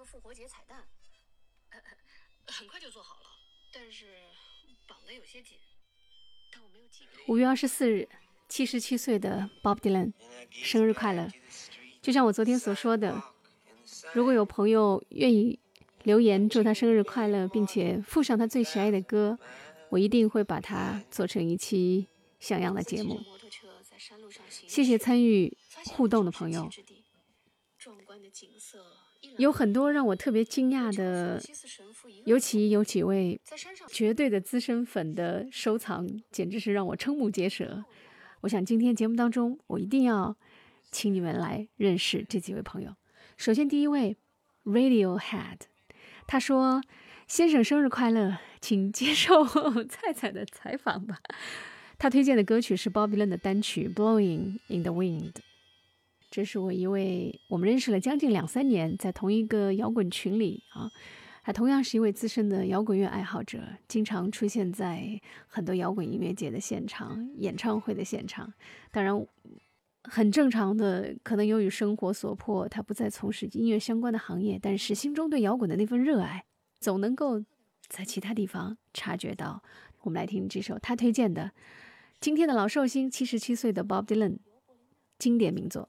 个复活节彩蛋，很快就做好了，但是绑得有些紧。但我没有记。五月二十四日，七十七岁的 Bob Dylan 生日快乐！就像我昨天所说的，如果有朋友愿意留言祝他生日快乐，并且附上他最喜爱的歌，我一定会把它做成一期像样的节目。谢谢参与互动的朋友。有很多让我特别惊讶的，尤其有几位绝对的资深粉的收藏，简直是让我瞠目结舌。我想今天节目当中，我一定要请你们来认识这几位朋友。首先，第一位 Radiohead，他说：“先生生日快乐，请接受菜菜的采访吧。”他推荐的歌曲是 Bob Dylan 的单曲《Blowing in the Wind》。这是我一位我们认识了将近两三年，在同一个摇滚群里啊，还同样是一位资深的摇滚乐爱好者，经常出现在很多摇滚音乐节的现场、演唱会的现场。当然，很正常的，可能由于生活所迫，他不再从事音乐相关的行业，但是心中对摇滚的那份热爱，总能够在其他地方察觉到。我们来听这首他推荐的今天的老寿星，七十七岁的 Bob Dylan 经典名作。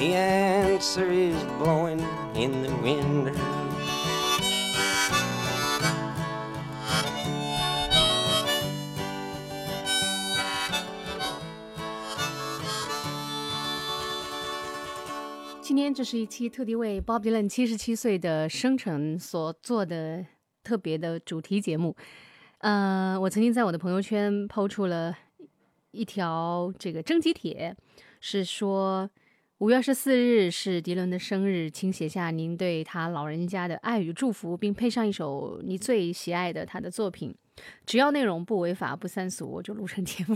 The answer is blowing in the wind. 今天这是一期特地为 Bob Dylan 七十七岁的生辰所做的特别的主题节目。呃，我曾经在我的朋友圈抛出了。一条这个征集帖是说，五月二十四日是迪伦的生日，请写下您对他老人家的爱与祝福，并配上一首你最喜爱的他的作品，只要内容不违法不三俗，我就录成节目。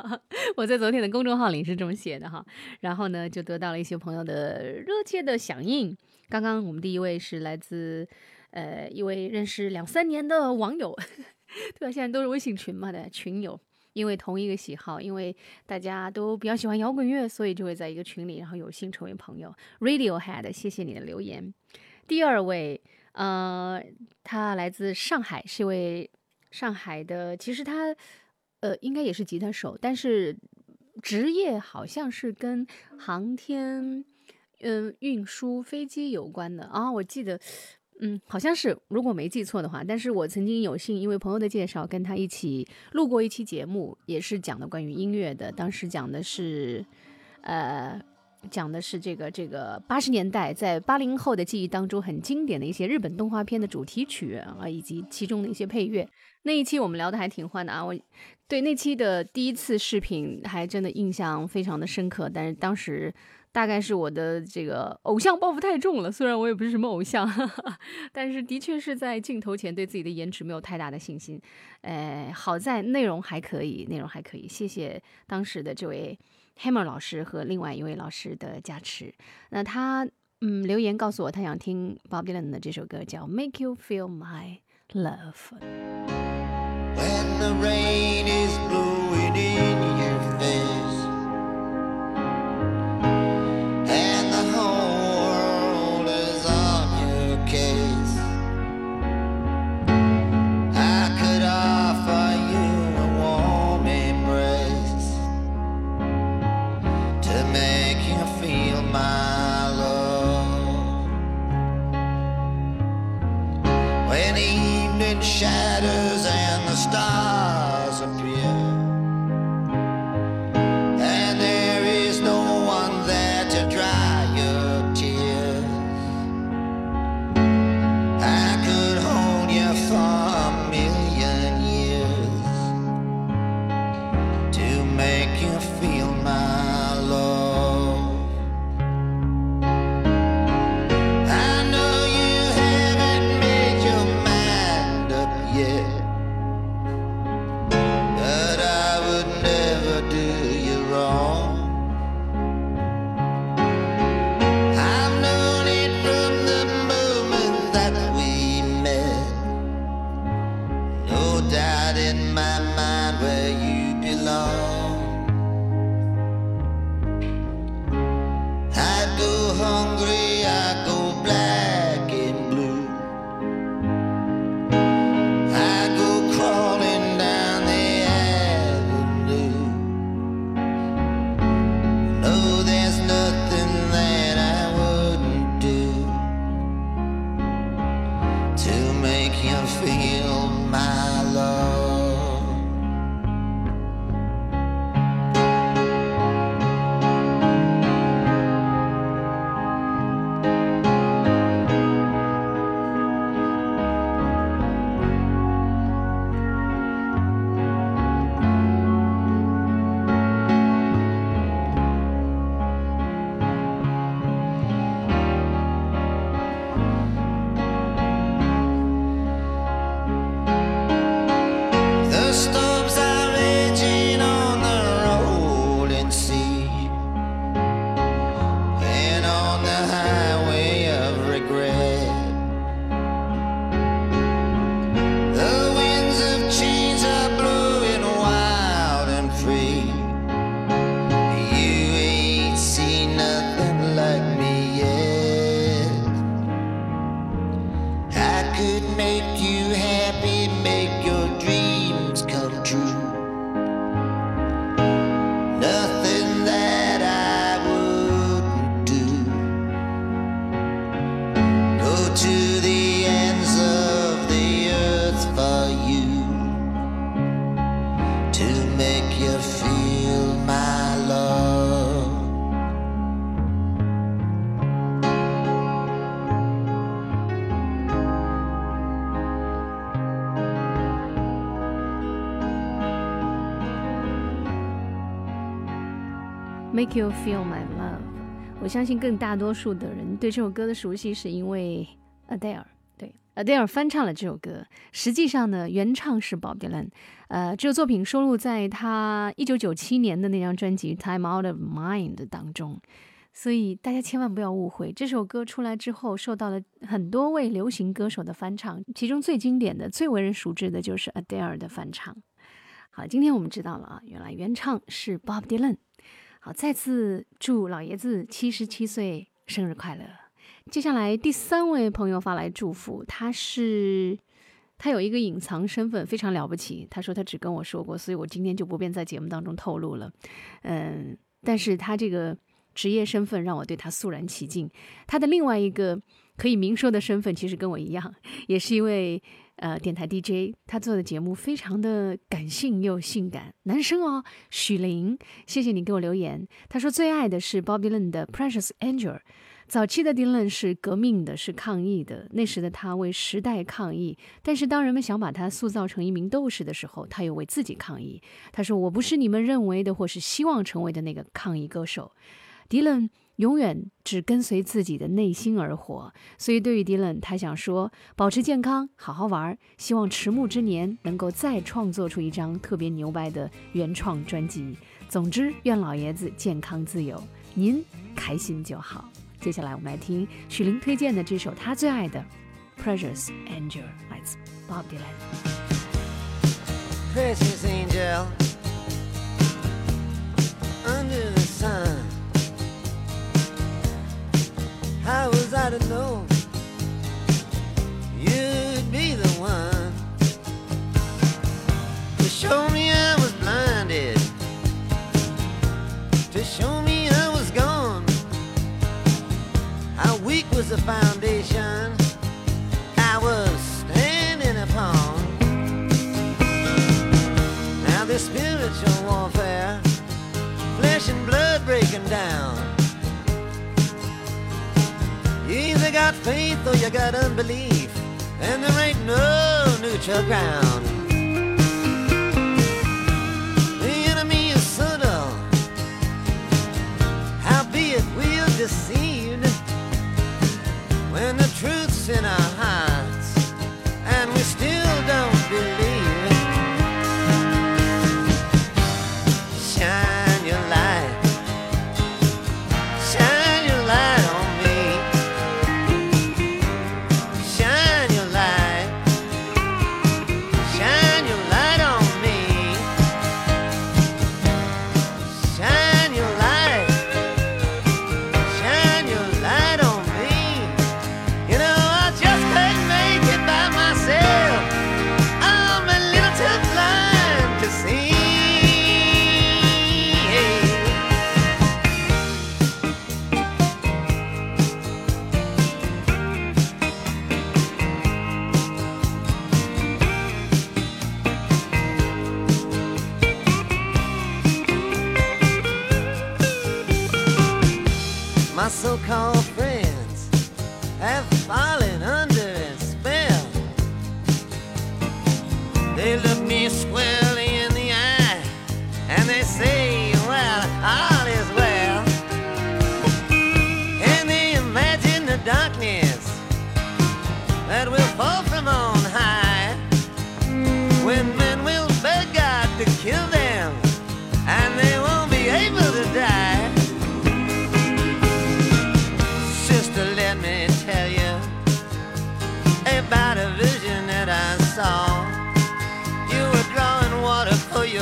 我在昨天的公众号里是这么写的哈，然后呢就得到了一些朋友的热切的响应。刚刚我们第一位是来自呃一位认识两三年的网友，对吧？现在都是微信群嘛的群友。因为同一个喜好，因为大家都比较喜欢摇滚乐，所以就会在一个群里，然后有幸成为朋友。Radiohead，谢谢你的留言。第二位，呃，他来自上海，是一位上海的，其实他呃应该也是吉他手，但是职业好像是跟航天。嗯，运输飞机有关的啊，我记得，嗯，好像是，如果没记错的话。但是我曾经有幸因为朋友的介绍，跟他一起录过一期节目，也是讲的关于音乐的。当时讲的是，呃，讲的是这个这个八十年代在八零后的记忆当中很经典的一些日本动画片的主题曲啊，以及其中的一些配乐。那一期我们聊的还挺欢的啊，我对那期的第一次视频还真的印象非常的深刻，但是当时。大概是我的这个偶像包袱太重了，虽然我也不是什么偶像，但是的确是在镜头前对自己的颜值没有太大的信心。呃，好在内容还可以，内容还可以。谢谢当时的这位 Hammer 老师和另外一位老师的加持。那他嗯留言告诉我，他想听 Bob Dylan 的这首歌，叫《Make You Feel My Love》。To make you feel my love。Make you feel my love 我相信更大多数的人对这首歌的熟悉，是因为 Adele。对，Adele 翻唱了这首歌。实际上呢，原唱是 Bob Dylan。呃，这首作品收录在他一九九七年的那张专辑《Time Out of Mind》当中。所以大家千万不要误会，这首歌出来之后，受到了很多位流行歌手的翻唱，其中最经典的、最为人熟知的就是 Adele 的翻唱。好，今天我们知道了啊，原来原唱是 Bob Dylan。好，再次祝老爷子七十七岁生日快乐！接下来第三位朋友发来祝福，他是他有一个隐藏身份，非常了不起。他说他只跟我说过，所以我今天就不便在节目当中透露了。嗯，但是他这个职业身份让我对他肃然起敬。他的另外一个可以明说的身份，其实跟我一样，也是一位呃电台 DJ。他做的节目非常的感性又性感，男生哦，许玲，谢谢你给我留言。他说最爱的是 Bob Dylan 的 Precious Angel。早期的 Dylan 是革命的，是抗议的。那时的他为时代抗议，但是当人们想把他塑造成一名斗士的时候，他又为自己抗议。他说：“我不是你们认为的或是希望成为的那个抗议歌手。”迪伦永远只跟随自己的内心而活，所以对于迪伦他想说：保持健康，好好玩，希望迟暮之年能够再创作出一张特别牛掰的原创专辑。总之，愿老爷子健康自由，您开心就好。接下来我们来听许玲推荐的这首她最爱的《Precious Angel》，来自 Bob Dylan。Precious angel under the sun. How was I to know you'd be the one to show me I was blinded, to show me I was gone? How weak was the foundation I was standing upon? Now this spiritual warfare, flesh and blood breaking down. Got faith or you got unbelief, and there ain't no neutral ground. The enemy is subtle, howbeit we're deceived when the truth's in our hearts,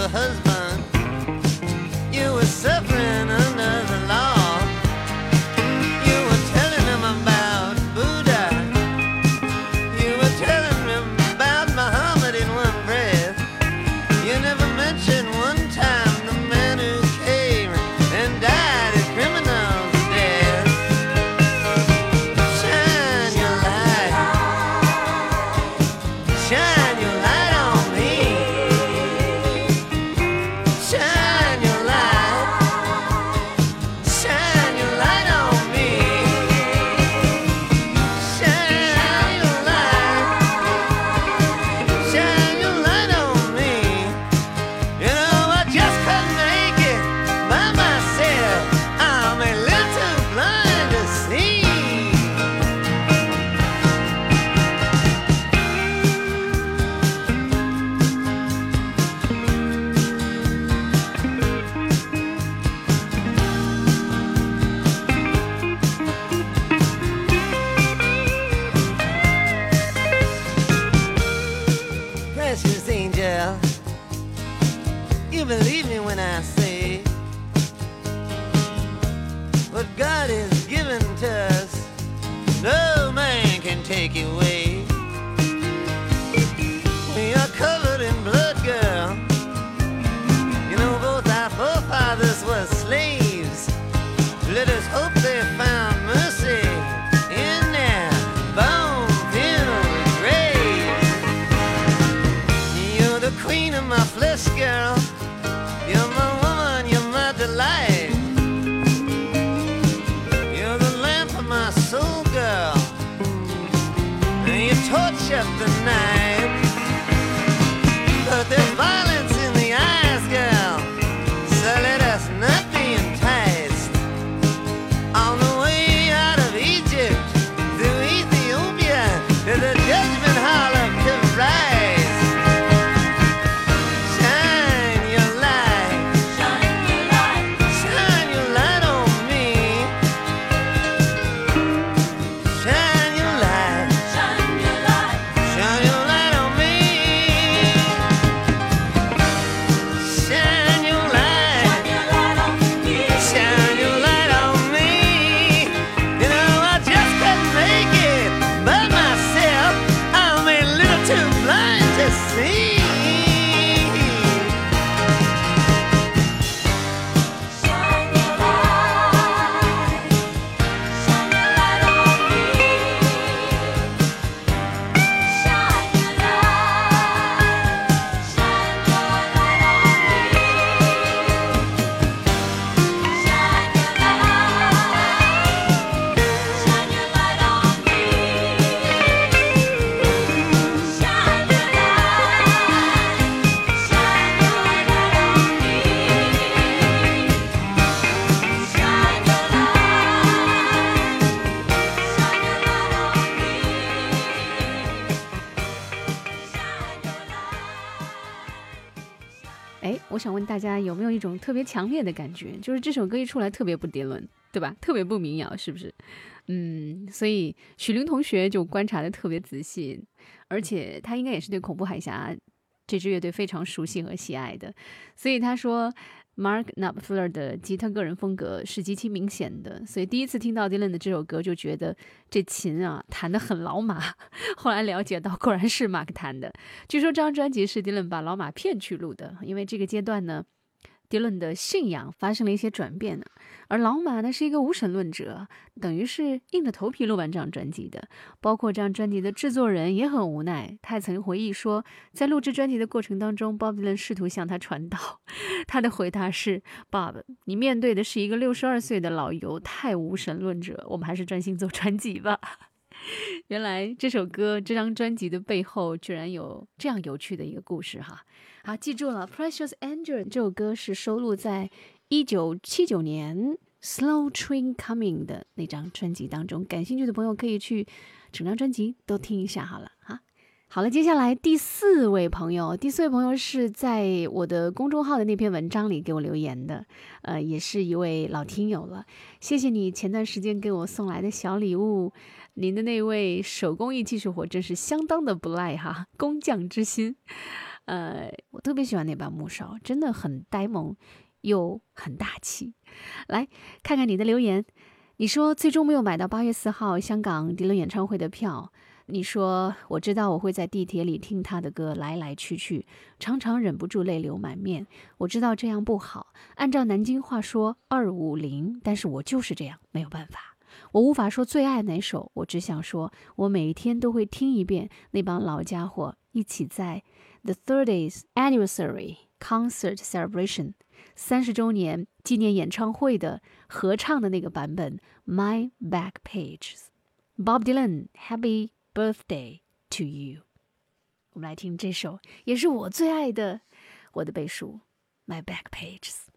your husband. The night. 种特别强烈的感觉，就是这首歌一出来特别不迪伦，对吧？特别不民谣，是不是？嗯，所以许玲同学就观察的特别仔细，而且他应该也是对恐怖海峡这支乐队非常熟悉和喜爱的，所以他说。Mark Knopfler 的吉他个人风格是极其明显的，所以第一次听到 Dylan 的这首歌就觉得这琴啊弹得很老马。后来了解到，果然是 Mark 弹的。据说这张专辑是 Dylan 把老马骗去录的，因为这个阶段呢。迪伦的信仰发生了一些转变呢，而老马呢是一个无神论者，等于是硬着头皮录完这张专辑的。包括这张专辑的制作人也很无奈，他也曾回忆说，在录制专辑的过程当中，Bob Dylan 试图向他传道，他的回答是：“Bob，你面对的是一个六十二岁的老犹太无神论者，我们还是专心做专辑吧。” 原来这首歌、这张专辑的背后居然有这样有趣的一个故事哈！好，记住了，《Precious Angel》这首歌是收录在一九七九年《Slow Train Coming》的那张专辑当中。感兴趣的朋友可以去整张专辑都听一下好了哈。好了，接下来第四位朋友，第四位朋友是在我的公众号的那篇文章里给我留言的，呃，也是一位老听友了。谢谢你前段时间给我送来的小礼物。您的那位手工艺技术活真是相当的不赖哈，工匠之心。呃，我特别喜欢那把木勺，真的很呆萌又很大气。来看看你的留言，你说最终没有买到八月四号香港迪伦演唱会的票。你说我知道我会在地铁里听他的歌来来去去，常常忍不住泪流满面。我知道这样不好，按照南京话说二五零，但是我就是这样，没有办法。我无法说最爱哪首，我只想说，我每一天都会听一遍那帮老家伙一起在 The Thirtieth Anniversary Concert Celebration 三十周年纪念演唱会的合唱的那个版本 My Back Pages。Bob Dylan Happy Birthday to You。我们来听这首，也是我最爱的我的背书 My Back Pages。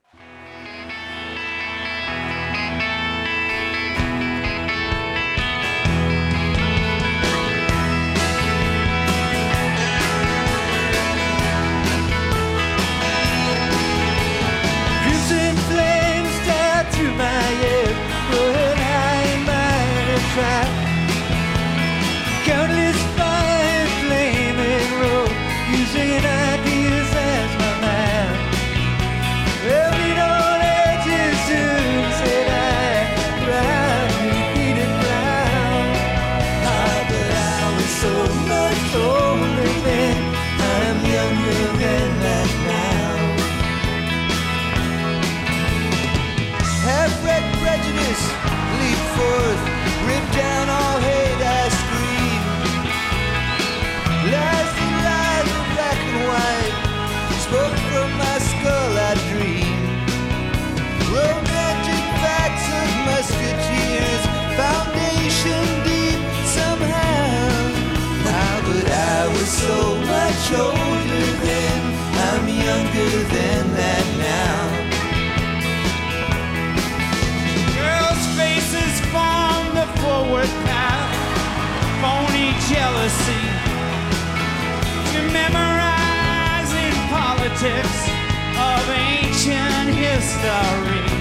Older then, I'm younger than that now. Girls' faces form the forward path, phony jealousy. To memorizing politics of ancient history.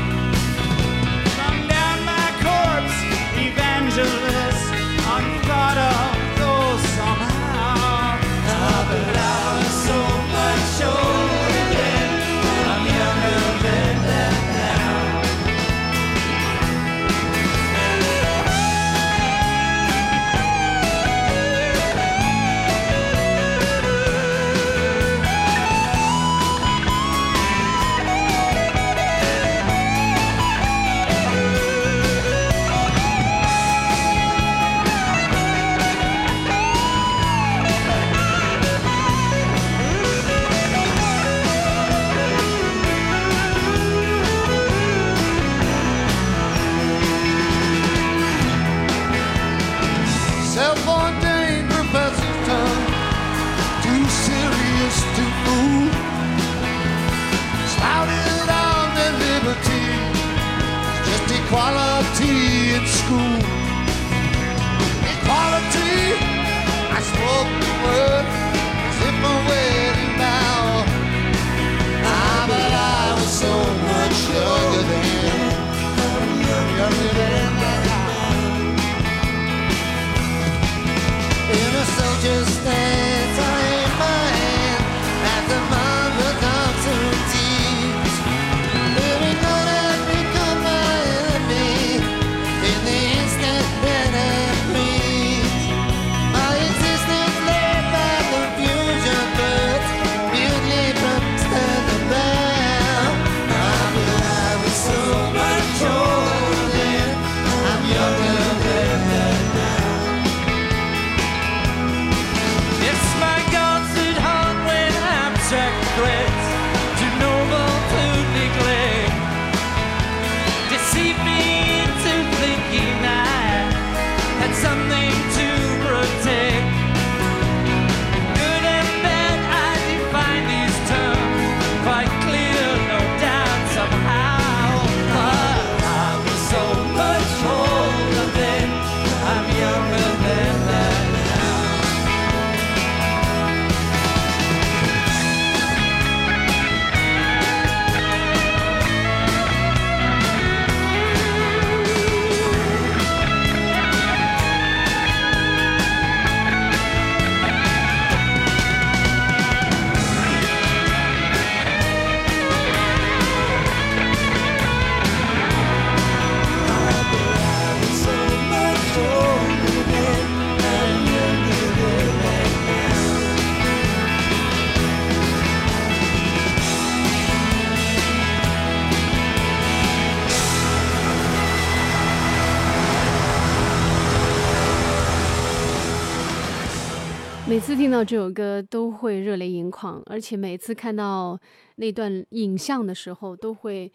听到这首歌都会热泪盈眶，而且每次看到那段影像的时候，都会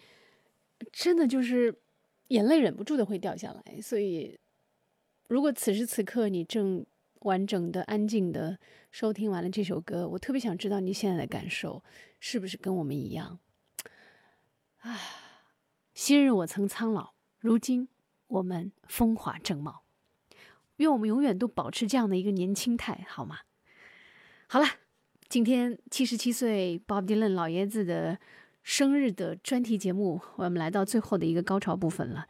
真的就是眼泪忍不住的会掉下来。所以，如果此时此刻你正完整的、安静的收听完了这首歌，我特别想知道你现在的感受是不是跟我们一样？啊，昔日我曾苍老，如今我们风华正茂。愿我们永远都保持这样的一个年轻态，好吗？好了，今天七十七岁 Bob Dylan 老爷子的生日的专题节目，我们来到最后的一个高潮部分了，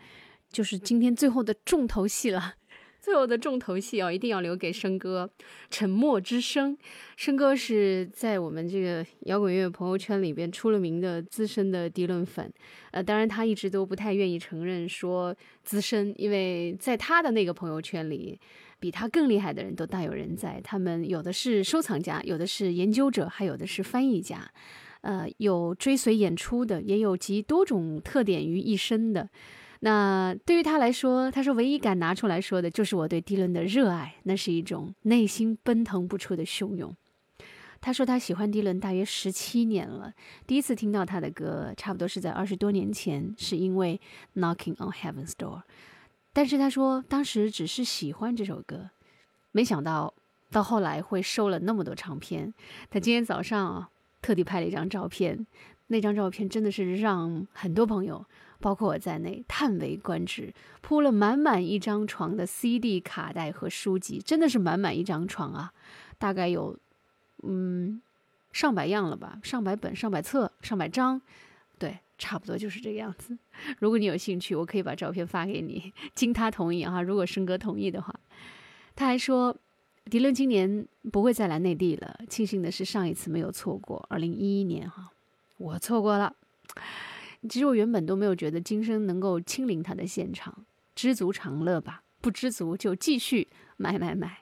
就是今天最后的重头戏了。最后的重头戏哦，一定要留给生哥，《沉默之声》。生哥是在我们这个摇滚乐朋友圈里边出了名的资深的迪伦粉，呃，当然他一直都不太愿意承认说资深，因为在他的那个朋友圈里，比他更厉害的人都大有人在。他们有的是收藏家，有的是研究者，还有的是翻译家，呃，有追随演出的，也有集多种特点于一身的。那对于他来说，他说唯一敢拿出来说的就是我对迪伦的热爱，那是一种内心奔腾不出的汹涌。他说他喜欢迪伦大约十七年了，第一次听到他的歌，差不多是在二十多年前，是因为《Knocking on Heaven's Door》。但是他说当时只是喜欢这首歌，没想到到后来会收了那么多唱片。他今天早上啊，特地拍了一张照片，那张照片真的是让很多朋友，包括我在内，叹为观止。铺了满满一张床的 CD 卡带和书籍，真的是满满一张床啊，大概有嗯上百样了吧，上百本、上百册、上百张，对。差不多就是这个样子。如果你有兴趣，我可以把照片发给你，经他同意哈。如果申哥同意的话，他还说，迪伦今年不会再来内地了。庆幸的是上一次没有错过，二零一一年哈，我错过了。其实我原本都没有觉得今生能够亲临他的现场，知足常乐吧，不知足就继续买买买。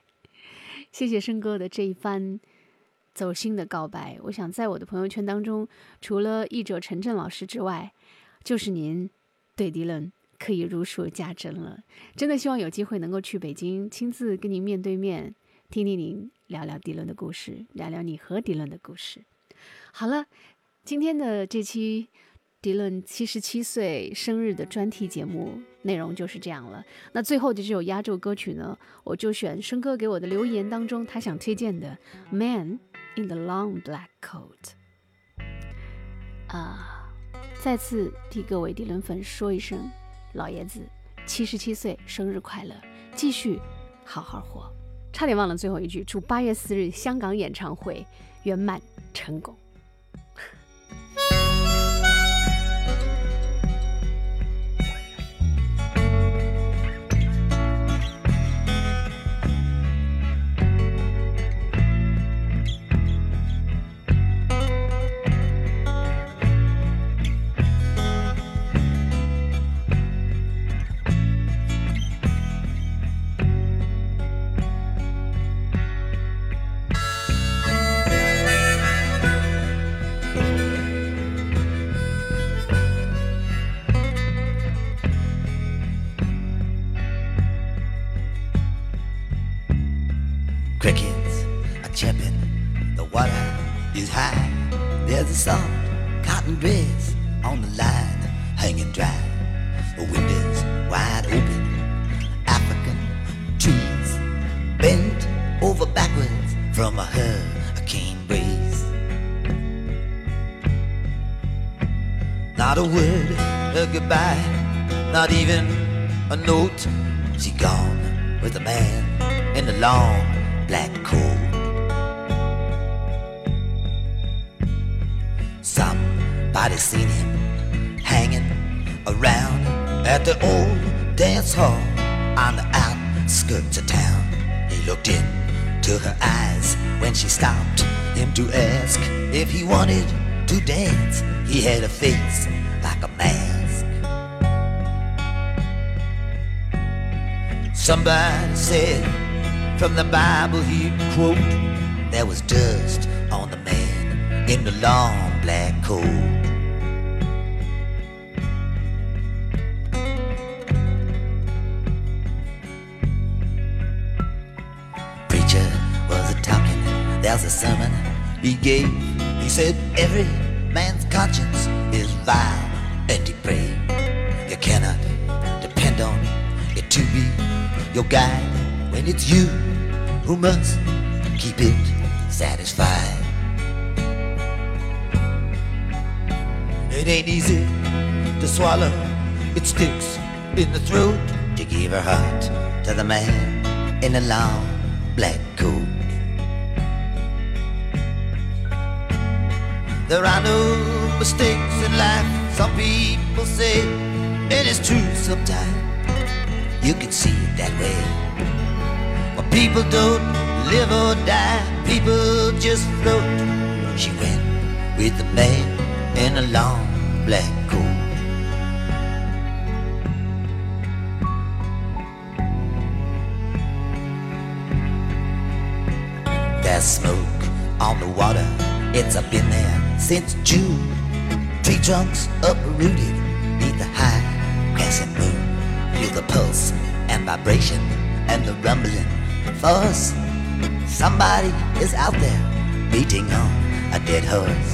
谢谢申哥的这一番。走心的告白，我想在我的朋友圈当中，除了译者陈震老师之外，就是您对迪伦可以如数家珍了。真的希望有机会能够去北京，亲自跟您面对面，听听您聊聊迪伦的故事，聊聊你和迪伦的故事。好了，今天的这期迪伦七十七岁生日的专题节目内容就是这样了。那最后的这首压轴歌曲呢，我就选生哥给我的留言当中他想推荐的《Man》。In the long black coat，啊，再次替各位迪伦粉说一声，老爷子七十七岁生日快乐，继续好好活。差点忘了最后一句，祝八月四日香港演唱会圆满成功。Not even a note. She gone with a man in a long black coat. Somebody seen him hanging around at the old dance hall on the outskirts of town. He looked into her eyes when she stopped him to ask if he wanted to dance. He had a face like a man. Somebody said from the Bible he'd quote, there was dust on the man in the long black coat. Preacher was a talking, there's a sermon he gave. He said every man's conscience is vile and depraved. You cannot your guide when it's you who must keep it satisfied. It ain't easy to swallow, it sticks in the throat to give her heart to the man in the long black coat. There are no mistakes in life, some people say, and it's true sometimes you can see it that way. But people don't live or die, people just float. She went with a man in a long black coat. There's smoke on the water, it's up in there since June. Tree trunks uprooted, neath the high crescent moon. The pulse and vibration and the rumbling force. Somebody is out there beating on a dead horse.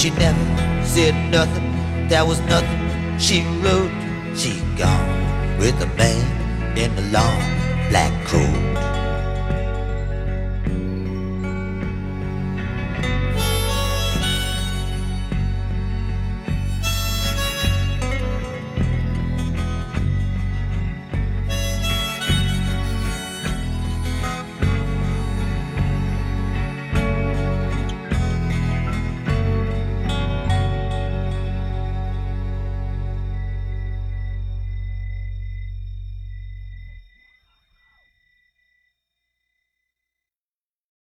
She never said nothing, there was nothing she wrote. She gone with a man in a long black coat.